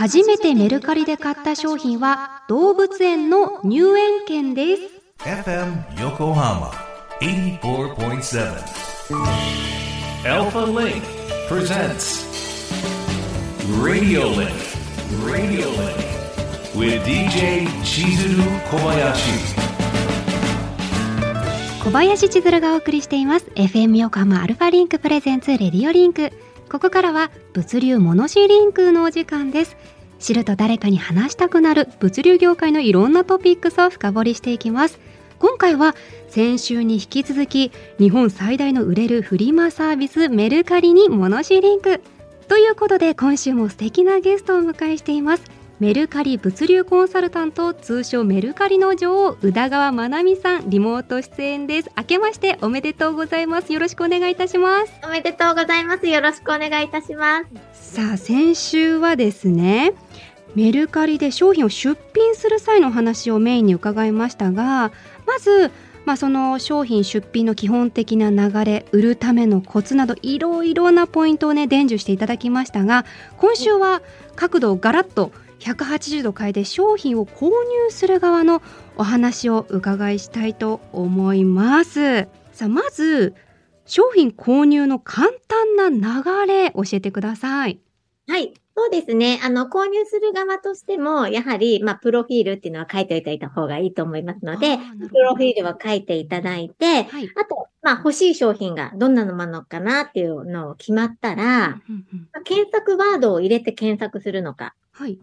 初めてメルカリで買った商品は動物園の入園券です。FM Yokohama 84.7 Alpha Link presents Radio Link Radio Link with DJ Chizuru Kobayashi 小林千鶴がお送りしています FM 横浜 Alpha Link presents Radio Linkここからは物流モノシリンクのお時間です。知ると誰かに話したくなる物流業界のいろんなトピックスを深掘りしていきます。今回は先週に引き続き日本最大の売れるフリマサービスメルカリにモノシリンクということで今週も素敵なゲストをお迎えしています。メルカリ物流コンサルタント通称メルカリの女王宇田川まなみさんリモート出演です。明けましておめでとうございます。よろしくお願いいたします。おめでとうございます。よろしくお願いいたします。さあ先週はですねメルカリで商品を出品する際の話をメインに伺いましたがまずまあ、その商品出品の基本的な流れ売るためのコツなどいろいろなポイントをね伝授していただきましたが今週は角度をガラッと180度変えて商品を購入する側のお話を伺いしたいと思います。さあまず商品購入の簡単な流れ教えてください。はいそうですね。あの、購入する側としても、やはり、まあ、プロフィールっていうのは書いておいた方がいいと思いますので、プロフィールを書いていただいて、はい、あと、まあ、欲しい商品がどんなのものかなっていうのを決まったら、まあ、検索ワードを入れて検索するのか、はい。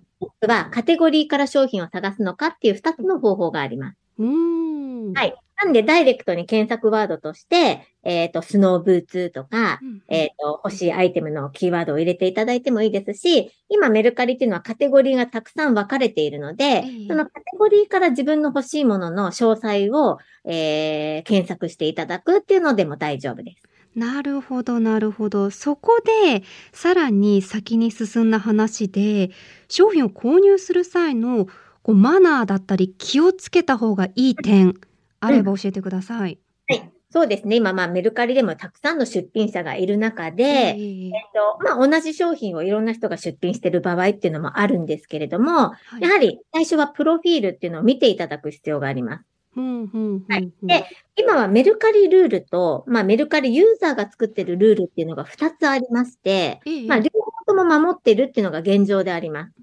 はカテゴリーから商品を探すのかっていう2つの方法があります。うんはい。なんで、ダイレクトに検索ワードとして、えっ、ー、と、スノーブーツとか、うんえっ、ー、と、欲しいアイテムのキーワードを入れていただいてもいいですし、今メルカリっていうのはカテゴリーがたくさん分かれているので、そのカテゴリーから自分の欲しいものの詳細を、えー、検索していただくっていうのでも大丈夫です。なるほど、なるほど。そこで、さらに先に進んだ話で、商品を購入する際のこうマナーだったり気をつけた方がいい点、あれば教えてください。はい。そうですね。今、まあ、メルカリでもたくさんの出品者がいる中で、えー、えっと、まあ、同じ商品をいろんな人が出品している場合っていうのもあるんですけれども、はい、やはり最初はプロフィールっていうのを見ていただく必要があります。はい。で、今はメルカリルールと、まあ、メルカリユーザーが作ってるルールっていうのが2つありまして、えー、まあ、両方とも守ってるっていうのが現状であります。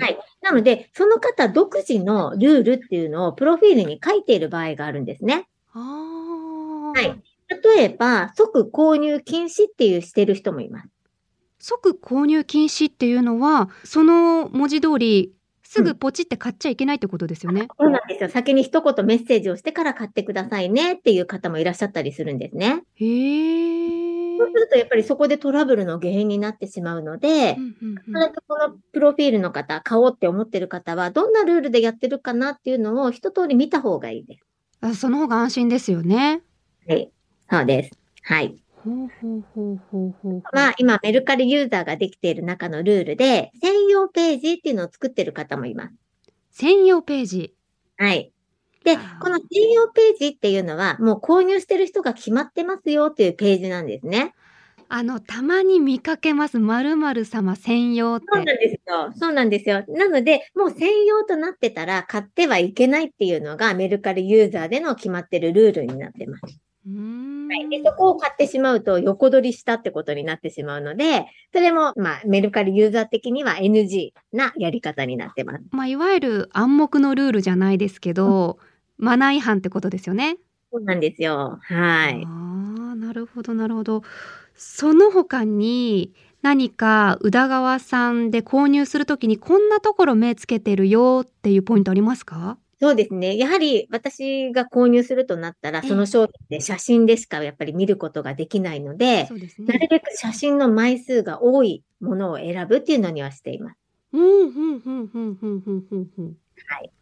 はい。なので、その方独自のルールっていうのをプロフィールに書いている場合があるんですね。はい。例えば、即購入禁止っていうしてる人もいます。即購入禁止っていうのは、その文字通り、すぐポチって買っちゃいけないってことですよね、うん、そうなんですよ。先に一言メッセージをしてから買ってくださいねっていう方もいらっしゃったりするんですね。へー。そうするとやっぱりそこでトラブルの原因になってしまうので、必ずこのプロフィールの方、買おうって思ってる方は、どんなルールでやってるかなっていうのを一通り見た方がいいです。あその方が安心ですよね。はい。そうです。はい。ほうほうほうほうほうまあ、今、メルカリユーザーができている中のルールで、専用ページっていうのを作ってる方もいます。専用ページはい。で、この専用ページっていうのは、もう購入してる人が決まってますよっていうページなんですね。あの、たまに見かけます。〇〇様専用って。そうなんですよ。そうなんですよ。なので、もう専用となってたら買ってはいけないっていうのがメルカリユーザーでの決まってるルールになってます。はい、でそこを買ってしまうと横取りしたってことになってしまうので、それも、まあ、メルカリユーザー的には NG なやり方になってます。まあ、いわゆる暗黙のルールじゃないですけど、うん、マナー違反ってことですよね。そうなんですよ。はい。ああ、なるほど、なるほど。その他に何か宇田川さんで購入するときにこんなところ目つけてるよっていうポイントありますか？そうですね。やはり私が購入するとなったら、その商品で写真でしかやっぱり見ることができないので、でね、なるべく写真の枚数が多いものを選ぶっていうのにはしています。うん、うん、うん、うん、うん、うん、うん。はい。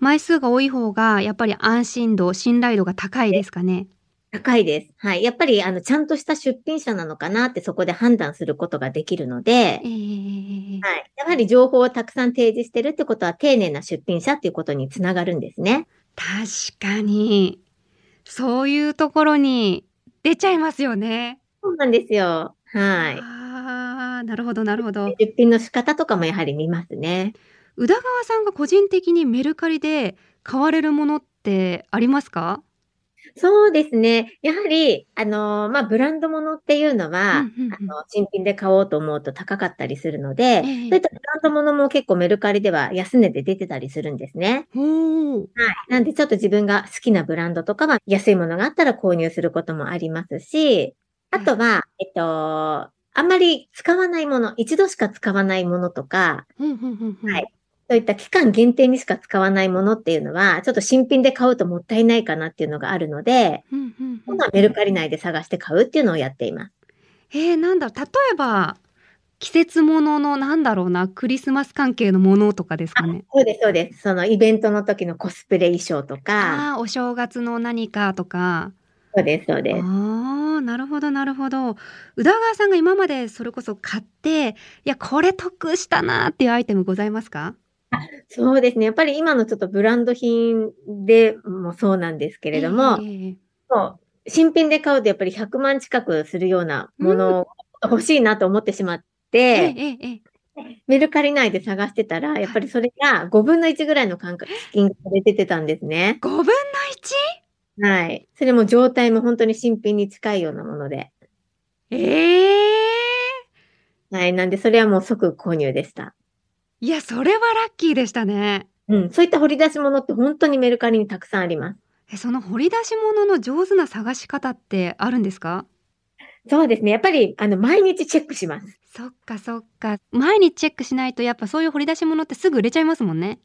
枚数が多い方が、やっぱり安心度、信頼度が高いですかね。高いです。はい。やっぱり、あの、ちゃんとした出品者なのかなってそこで判断することができるので、えー、はい。やはり情報をたくさん提示してるってことは、丁寧な出品者っていうことにつながるんですね。確かに。そういうところに出ちゃいますよね。そうなんですよ。はい。あああ、なるほど、なるほど。出品の仕方とかもやはり見ますね。宇田川さんが個人的にメルカリで買われるものってありますか？そうですね。やはり、あの、まあ、ブランドものっていうのは、うんうんうんあの、新品で買おうと思うと高かったりするので、ええそういったブランドものも結構メルカリでは安値で出てたりするんですね。はい。なんでちょっと自分が好きなブランドとかは安いものがあったら購入することもありますし、あとは、えっと、あんまり使わないもの、一度しか使わないものとか、うんうんうんうんはいそういった期間限定にしか使わないものっていうのは、ちょっと新品で買うともったいないかなっていうのがあるので、うんうんうん今度はメルカリ内で探して買うっていうのをやっています。えー、なんだろう例えば季節もののなんだろうなクリスマス関係のものとかですかね。そうです、そうです。そのイベントの時のコスプレ衣装とか、あお正月の何かとか。そうです、そうです。ああなるほどなるほど。宇田川さんが今までそれこそ買っていやこれ得したなっていうアイテムございますか？そうですね。やっぱり今のちょっとブランド品でもそうなんですけれども、えーそう新品で買うとやっぱり100万近くするようなものを欲しいなと思ってしまっえーて、えーえーメルカリ内で探してたら、やっぱりそれが5分の1ぐらいの感覚、金額で出てたんですね。5分の 1? はい。それも状態も本当に新品に近いようなもので。ええはい。なんで、それはもう即購入でした。いやそれはラッキーでしたね。うん。そういった掘り出し物って本当にメルカリにたくさんあります。えその掘り出し物の上手な探し方ってあるんですか？そうですね。やっぱり、あの、毎日チェックします。そっかそっか毎日チェックしないとやっぱそういう掘り出し物ってすぐ売れちゃいますもんね。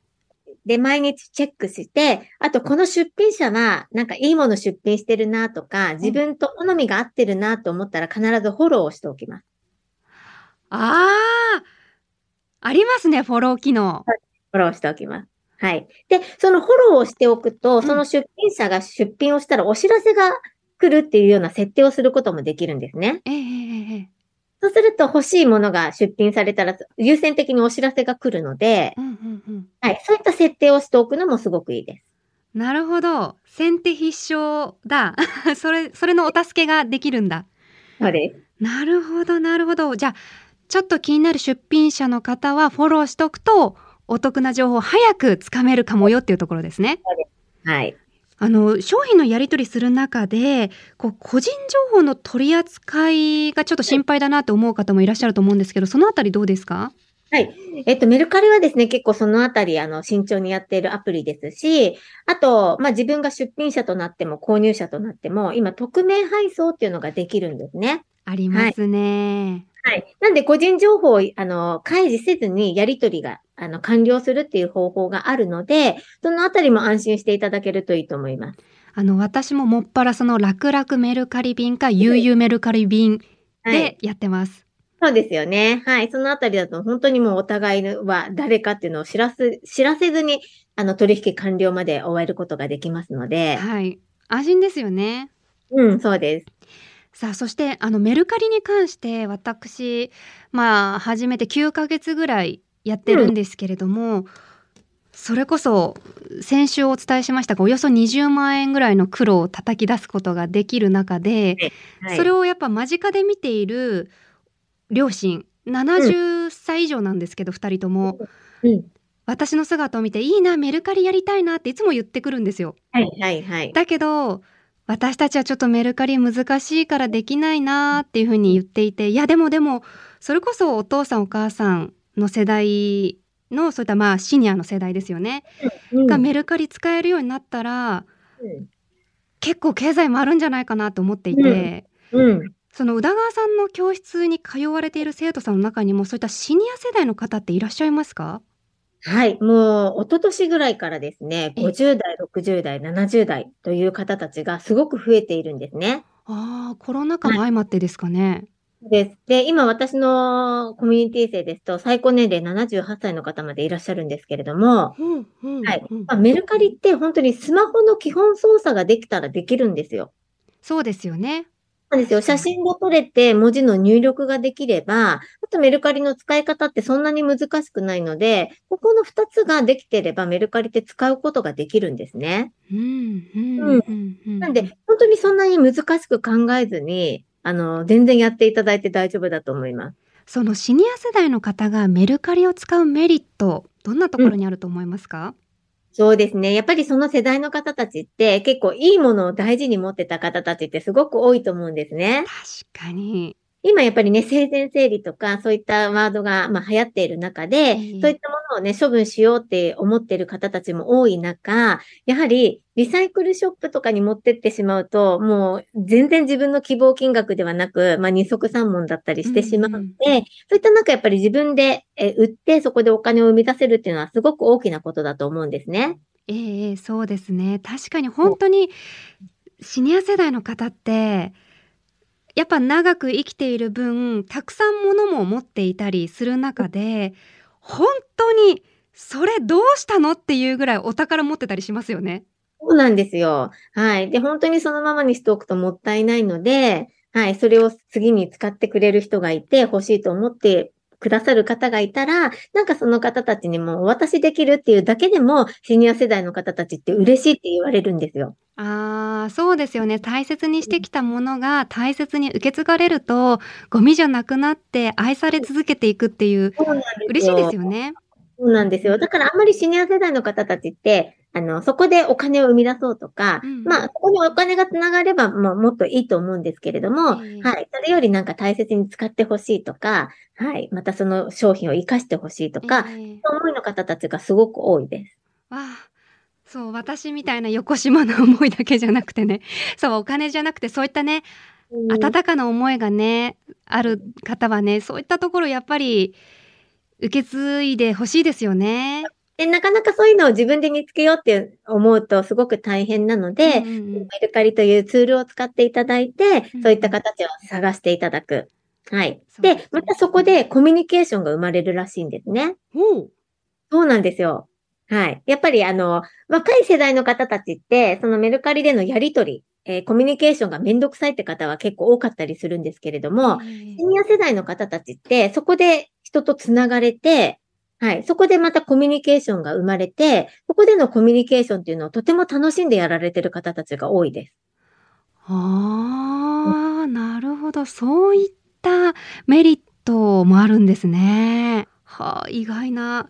で、毎日チェックして、あと、この出品者は、なんかいいもの出品してるなとか、自分と好みが合ってるなと思ったら必ずフォローをしておきます。ああありますねフォロー機能。フォローしておきます。はい。で、そのフォローをしておくと、んその出品者が出品をしたらお知らせが来るっていうような設定をすることもできるんですね。えええええそうすると欲しいものが出品されたら優先的にお知らせが来るので、うんうんうん。はい。そういった設定をしておくのもすごくいいです。なるほど先手必勝だ それそれのお助けができるんだ。そうです。なるほどなるほどじゃあちょっと気になる出品者の方はフォローしとくとお得な情報を早くつかめるかもよっていうところですね。はい。あの商品のやり取りする中でこう個人情報の取り扱いがちょっと心配だなと思う方もいらっしゃると思うんですけどそのあたりどうですか？はい。えっと、メルカリはですね、結構そのあたり、あの、慎重にやっているアプリですし、あと、まあ、自分が出品者となっても、購入者となっても、今、匿名配送っていうのができるんですね。ありますね。はい。なんで、個人情報を、あの、開示せずに、やり取りが、あの、完了するっていう方法があるので、そのあたりも安心していただけるといいと思います。あの私ももっぱらその楽々メルカリ便か悠々メルカリ便はいで。やってます。そうですよね。はい。そのあたりだと、本当にもうお互いは誰かっていうのを知らす、知らせずに、あの、取引完了まで終えることができますので、はい。安心ですよね。うん、そうです。さあそしてあのメルカリに関して私まあ初めて9ヶ月ぐらいやってるんですけれども、それこそ先週お伝えしましたがおよそ20万円ぐらいの苦労を叩き出すことができる中で、はい。それをやっぱ間近で見ている両親70歳以上なんですけど、2人ともうん。私の姿を見ていいなメルカリやりたいなっていつも言ってくるんですよ。はい、はい、はい。だけど私たちはちょっとメルカリ難しいからできないなっていうふうに言っていていやでもでもそれこそお父さんお母さんの世代のそういったまあシニアの世代ですよね、うんがメルカリ使えるようになったらうん結構経済回るんじゃないかなと思っていて、うん。その宇田川さんの教室に通われている生徒さんの中にもそういったシニア世代の方っていらっしゃいますか？はい。もう、一昨年ぐらいからですね、え50代、60代、70代という方たちがすごく増えているんですね。ああコロナ禍も相まってですかね。です。で、今私のコミュニティ生ですと、最高年齢78歳の方までいらっしゃるんですけれども、うんうんはいうんまあ、メルカリって本当にスマホの基本操作ができたらできるんですよ。そうですよね。なんですよ。写真が撮れて文字の入力ができれば、あとメルカリの使い方ってそんなに難しくないので、ここの2つができてればメルカリって使うことができるんですね。うんうんうんうんうんなんで、本当にそんなに難しく考えずに、あの、全然やっていただいて大丈夫だと思います。そのシニア世代の方がメルカリを使うメリット、どんなところにあると思いますか、そうですね。やっぱりその世代の方たちって結構いいものを大事に持ってた方たちってすごく多いと思うんですね。確かに。今やっぱりね、生前整理とかそういったワードがまあ流行っている中で、そういったものをね、処分しようって思っている方たちも多い中、やはりリサイクルショップとかに持ってってしまうと、もう全然自分の希望金額ではなく、まあ二足三門だったりしてしまうので、うんうん、そういった中やっぱり自分で売ってそこでお金を生み出せるっていうのはすごく大きなことだと思うんですね。ええそうですね。確かに本当にシニア世代の方って、やっぱ長く生きている分、たくさんものも持っていたりする中で、本当にそれどうしたのっていうぐらいお宝持ってたりしますよね。そうなんですよ。はい。で、本当にそのままにしておくともったいないので、はい。それを次に使ってくれる人がいて欲しいと思ってくださる方がいたら、なんかその方たちにもお渡しできるっていうだけでも、シニア世代の方たちって嬉しいって言われるんですよ。ああ、そうですよね。大切にしてきたものが大切に受け継がれると、ゴミじゃなくなって愛され続けていくっていう、嬉しいですよね。そうなんですよ。だからあんまりシニア世代の方たちって、あの、そこでお金を生み出そうとか、うん、まあ、そこにお金がつながれば、もうもっといいと思うんですけれども、はい。それよりなんか大切に使ってほしいとか、はい。またその商品を活かしてほしいとか、そういう思いの方たちがすごく多いです。わあ。そう、私みたいな横島な思いだけじゃなくてね、そう、お金じゃなくて、そういったね、温かな思いがね、ある方はね、そういったところやっぱり受け継いでほしいですよね。で、なかなかそういうのを自分で見つけようって思うとすごく大変なので、うんうん、メルカリというツールを使っていただいて、そういった形を探していただく。はい。で、またそこでコミュニケーションが生まれるらしいんですね。そうなんですよ。はい。やっぱりあの、若い世代の方たちって、そのメルカリでのやりとり、えー、コミュニケーションがめんどくさいって方は結構多かったりするんですけれども、シニア世代の方たちって、そこで人とつながれて、はい。そこでまたコミュニケーションが生まれて、ここでのコミュニケーションっていうのをとても楽しんでやられてる方たちが多いです。ああ、なるほど。そういったメリットもあるんですね。はあ、意外な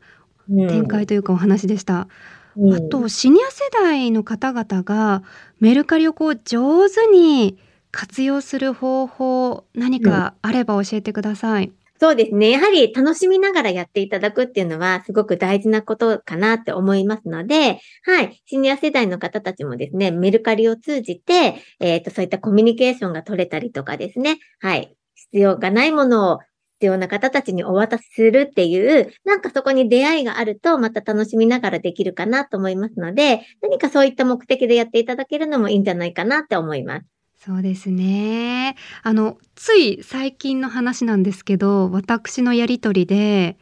展開というかお話でした。うん、あと、シニア世代の方々がメルカリをこう上手に活用する方法、何かあれば教えてください。そうですね。やはり楽しみながらやっていただくっていうのはすごく大事なことかなって思いますので、はい。シニア世代の方たちもですね、メルカリを通じて、えっ、ー、と、そういったコミュニケーションが取れたりとかですね、はい。必要がないものを必要な方たちにお渡しするっていう、なんかそこに出会いがあると、また楽しみながらできるかなと思いますので、何かそういった目的でやっていただけるのもいいんじゃないかなって思います。そうですね。あの、つい最近の話なんですけど、私のやりとりで、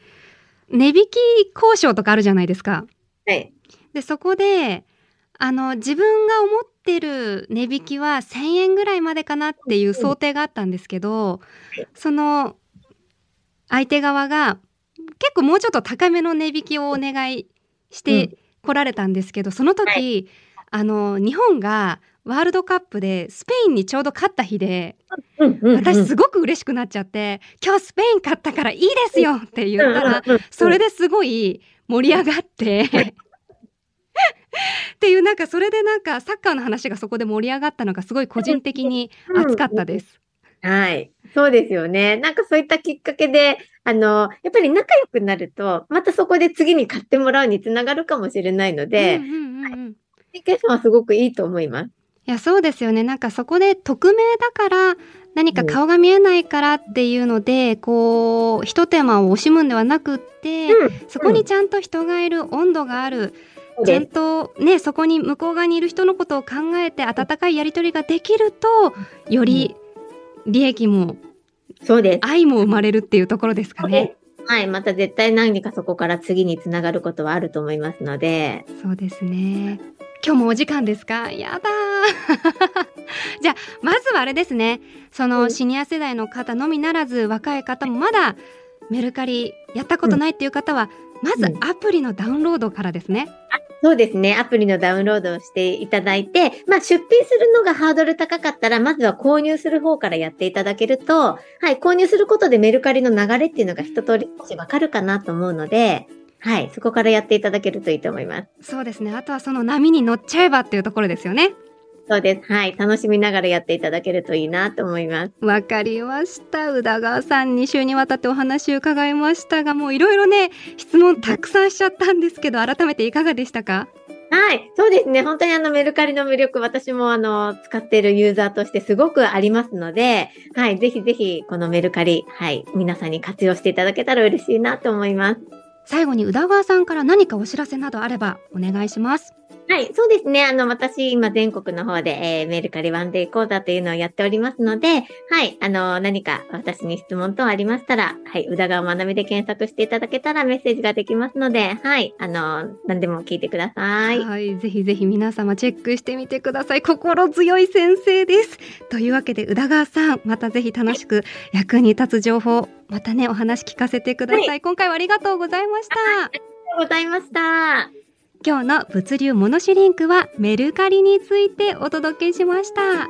値引き交渉とかあるじゃないですか。はい。で、そこで、あの、自分が思ってる値引きは1000円ぐらいまでかなっていう想定があったんですけど、その、相手側が結構もうちょっと高めの値引きをお願いして来られたんですけど、その時、あの、日本がワールドカップでスペインにちょうど勝った日で、私すごく嬉しくなっちゃって今日スペイン勝ったからいいですよって言ったら、それですごい盛り上がって っていうなんかそれでなんかサッカーの話がそこで盛り上がったのがすごい個人的に熱かったです。はい。そうですよね。なんかそういったきっかけで、あの、やっぱり仲良くなると、またそこで次に買ってもらうにつながるかもしれないので、コミュニケーションはすごくいいと思います。いやそうですよね。なんかそこで匿名だから何か顔が見えないからっていうので、うん、こう一手間を惜しむんではなくって、うん、そこにちゃんと人がいる温度がある、うん、ちゃんとねそこに向こう側にいる人のことを考えて温かいやり取りができるとより利益もそうです愛も生まれるっていうところですかね。はい、また絶対何かそこから次につながることはあると思いますので。そうですね。今日もお時間ですか？やだ じゃあまずはあれですねそのシニア世代の方のみならず若い方もまだメルカリやったことないっていう方は、まずアプリのダウンロードからですね。そうですね。アプリのダウンロードをしていただいて、まあ、出品するのがハードル高かったら、まずは購入する方からやっていただけると、はい、購入することでメルカリの流れっていうのが一通り少しわかるかなと思うので、はい、そこからやっていただけるといいと思います。そうですね。あとはその波に乗っちゃえばっていうところですよね。そうです。はい。楽しみながらやっていただけるといいなと思います。わかりました。宇田川さん2週にわたってお話を伺いましたが、もういろいろね、質問たくさんしちゃったんですけど、改めていかがでしたか？はい。そうですね。本当にあのメルカリの魅力、私もあの、使っているユーザーとしてすごくありますので、はい。ぜひぜひ、このメルカリ、はい。皆さんに活用していただけたら嬉しいなと思います。最後に宇田川さんから何かお知らせなどあればお願いします。はい、そうですね。あの、私、今、全国の方で、えー、メルカリワンデー講座というのをやっておりますので、はい、あの、何か私に質問等ありましたら、はい、宇田川まなみで検索していただけたらメッセージができますので、はい、あの、何でも聞いてください。はい、ぜひぜひ皆様チェックしてみてください。心強い先生です。というわけで、宇田川さん、またぜひ楽しく役に立つ情報、またね、お話聞かせてください。はい、今回はありがとうございました。ありがとうございました。今日の物流モノシリンクはメルカリについてお届けしました。